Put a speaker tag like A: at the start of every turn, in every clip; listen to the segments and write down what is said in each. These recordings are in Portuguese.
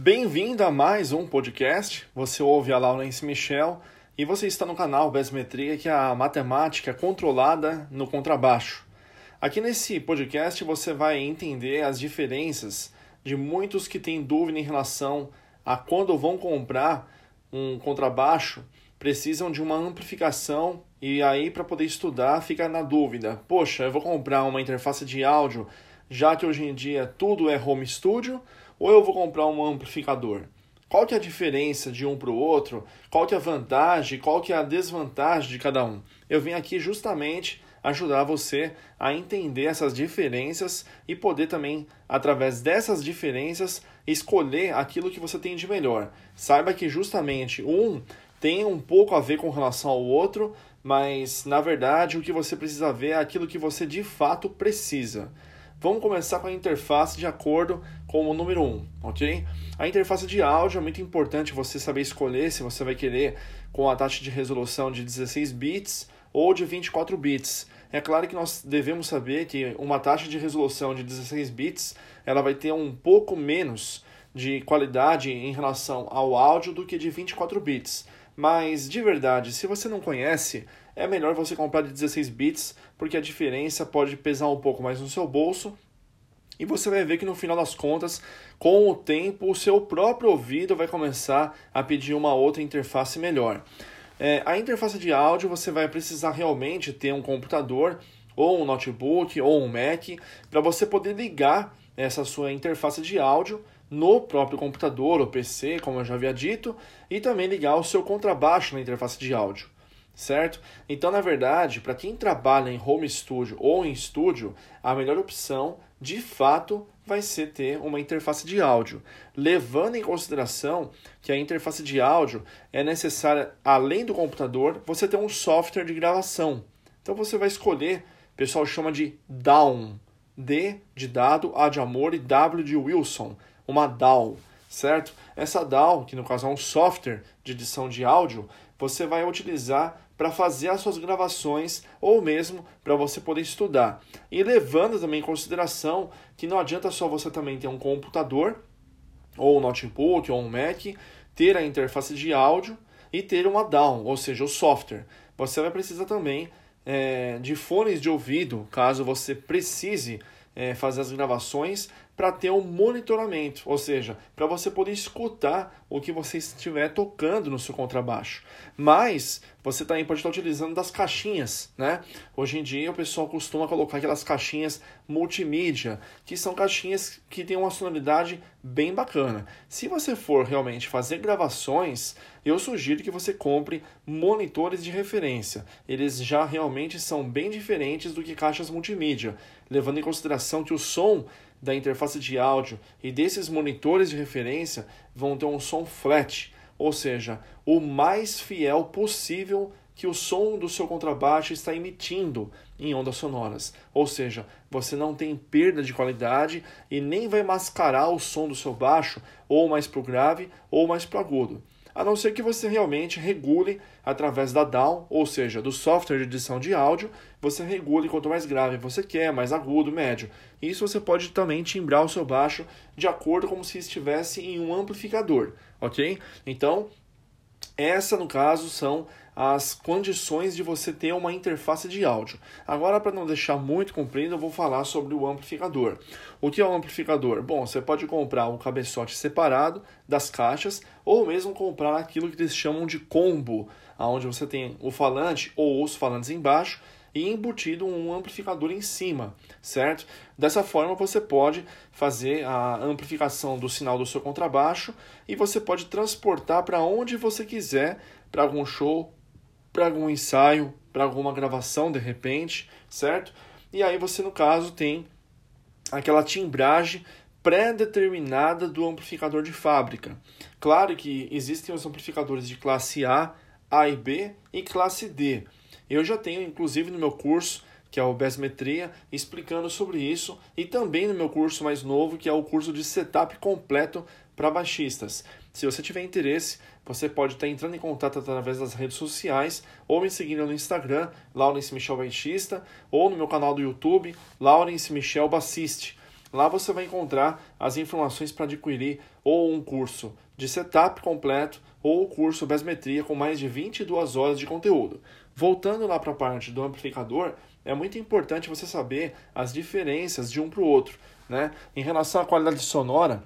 A: Bem-vindo a mais um podcast. Você ouve a Laurence Michel e você está no canal Besmetria, que é a matemática controlada no contrabaixo. Aqui nesse podcast você vai entender as diferenças de muitos que têm dúvida em relação a quando vão comprar um contrabaixo, precisam de uma amplificação e aí para poder estudar fica na dúvida. Poxa, eu vou comprar uma interface de áudio, já que hoje em dia tudo é home studio, ou eu vou comprar um amplificador? Qual que é a diferença de um para o outro? Qual que é a vantagem? Qual que é a desvantagem de cada um? Eu vim aqui justamente ajudar você a entender essas diferenças e poder também, através dessas diferenças, escolher aquilo que você tem de melhor. Saiba que justamente um tem um pouco a ver com relação ao outro, mas na verdade o que você precisa ver é aquilo que você de fato precisa. Vamos começar com a interface de acordo com o número 1, ok? A interface de áudio é muito importante você saber escolher se você vai querer com a taxa de resolução de 16 bits ou de 24 bits. É claro que nós devemos saber que uma taxa de resolução de 16 bits ela vai ter um pouco menos de qualidade em relação ao áudio do que de 24 bits. Mas de verdade, se você não conhece, é melhor você comprar de 16 bits, porque a diferença pode pesar um pouco mais no seu bolso. E você vai ver que no final das contas, com o tempo, o seu próprio ouvido vai começar a pedir uma outra interface melhor. É, a interface de áudio você vai precisar realmente ter um computador, ou um notebook, ou um Mac, para você poder ligar essa sua interface de áudio no próprio computador ou PC, como eu já havia dito, e também ligar o seu contrabaixo na interface de áudio certo? Então, na verdade, para quem trabalha em home studio ou em estúdio, a melhor opção, de fato, vai ser ter uma interface de áudio, levando em consideração que a interface de áudio é necessária, além do computador, você ter um software de gravação. Então, você vai escolher, o pessoal chama de DAW, D de dado, A de amor e W de Wilson, uma DAW, certo? Essa DAW, que no caso é um software de edição de áudio, você vai utilizar para fazer as suas gravações ou mesmo para você poder estudar. E levando também em consideração que não adianta só você também ter um computador, ou um notebook, ou um Mac, ter a interface de áudio e ter uma DAW, ou seja, o software. Você vai precisar também é, de fones de ouvido, caso você precise é, fazer as gravações para ter um monitoramento, ou seja, para você poder escutar o que você estiver tocando no seu contrabaixo. Mas você também pode estar utilizando das caixinhas, né? Hoje em dia o pessoal costuma colocar aquelas caixinhas multimídia, que são caixinhas que têm uma sonoridade bem bacana. Se você for realmente fazer gravações, eu sugiro que você compre monitores de referência. Eles já realmente são bem diferentes do que caixas multimídia, levando em consideração que o som da interface de áudio e desses monitores de referência vão ter um som flat, ou seja, o mais fiel possível que o som do seu contrabaixo está emitindo em ondas sonoras. Ou seja, você não tem perda de qualidade e nem vai mascarar o som do seu baixo ou mais para o grave ou mais para o agudo a não ser que você realmente regule através da DAW, ou seja, do software de edição de áudio, você regule quanto mais grave você quer, mais agudo, médio. Isso você pode também timbrar o seu baixo de acordo como se estivesse em um amplificador, ok? Então, essa no caso são as condições de você ter uma interface de áudio. Agora, para não deixar muito comprido, eu vou falar sobre o amplificador. O que é um amplificador? Bom, você pode comprar um cabeçote separado das caixas ou mesmo comprar aquilo que eles chamam de combo, onde você tem o falante ou os falantes embaixo e embutido um amplificador em cima, certo? Dessa forma você pode fazer a amplificação do sinal do seu contrabaixo e você pode transportar para onde você quiser, para algum show, para algum ensaio, para alguma gravação de repente, certo? E aí você, no caso, tem aquela timbragem pré-determinada do amplificador de fábrica. Claro que existem os amplificadores de classe A, A e B e classe D. Eu já tenho, inclusive, no meu curso, que é o Besmetria, explicando sobre isso, e também no meu curso mais novo, que é o curso de setup completo para baixistas. Se você tiver interesse, você pode estar entrando em contato através das redes sociais ou me seguindo no Instagram, Laurence Michel Baixista, ou no meu canal do YouTube, Laurence Michel Bassiste. Lá você vai encontrar as informações para adquirir ou um curso de setup completo ou o curso Besmetria com mais de 22 horas de conteúdo. Voltando lá para a parte do amplificador, é muito importante você saber as diferenças de um para o outro. Né? Em relação à qualidade sonora,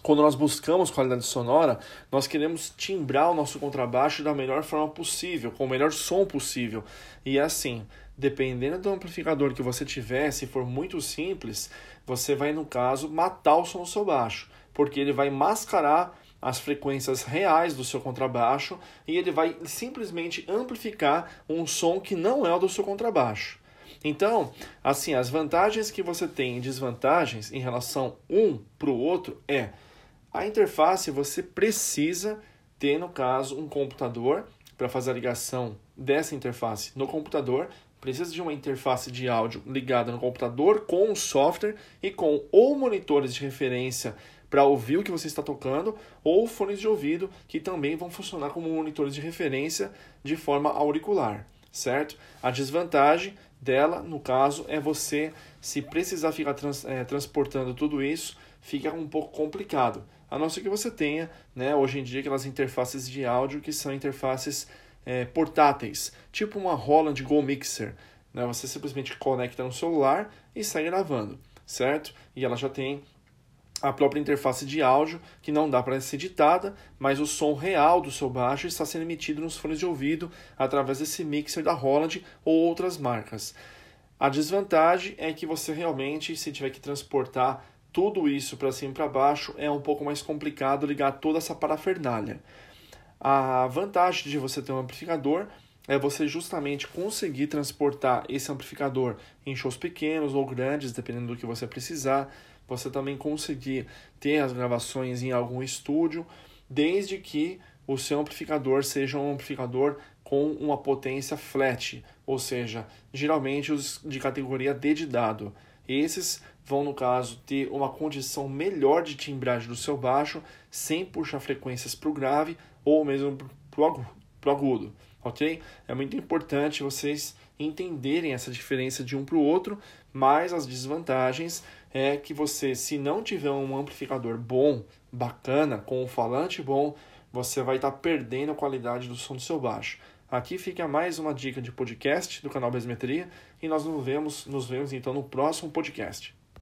A: quando nós buscamos qualidade sonora, nós queremos timbrar o nosso contrabaixo da melhor forma possível, com o melhor som possível. E é assim, dependendo do amplificador que você tiver, se for muito simples, você vai, no caso, matar o som do seu baixo, porque ele vai mascarar as frequências reais do seu contrabaixo e ele vai simplesmente amplificar um som que não é o do seu contrabaixo. Então, assim, as vantagens que você tem e desvantagens em relação um para o outro é a interface você precisa ter, no caso, um computador para fazer a ligação dessa interface no computador. Precisa de uma interface de áudio ligada no computador com o software e com ou monitores de referência para ouvir o que você está tocando, ou fones de ouvido que também vão funcionar como monitores de referência de forma auricular, certo? A desvantagem dela, no caso, é você, se precisar ficar trans, é, transportando tudo isso, fica um pouco complicado. A não ser que você tenha, né, hoje em dia, aquelas interfaces de áudio que são interfaces é, portáteis, tipo uma Roland Go Mixer. Né? Você simplesmente conecta no celular e sai gravando, certo? E ela já tem a própria interface de áudio, que não dá para ser editada, mas o som real do seu baixo está sendo emitido nos fones de ouvido através desse mixer da Roland ou outras marcas. A desvantagem é que você realmente, se tiver que transportar tudo isso para cima e para baixo, é um pouco mais complicado ligar toda essa parafernália. A vantagem de você ter um amplificador é você justamente conseguir transportar esse amplificador em shows pequenos ou grandes, dependendo do que você precisar você também conseguir ter as gravações em algum estúdio, desde que o seu amplificador seja um amplificador com uma potência flat, ou seja, geralmente os de categoria D de dado. Esses vão, no caso, ter uma condição melhor de timbragem do seu baixo, sem puxar frequências para o grave ou mesmo para o agudo, ok? É muito importante vocês entenderem essa diferença de um para o outro, mas as desvantagens é que você, se não tiver um amplificador bom, bacana, com um falante bom, você vai estar tá perdendo a qualidade do som do seu baixo. Aqui fica mais uma dica de podcast do canal Besmetria e nós nos vemos, nos vemos então no próximo podcast.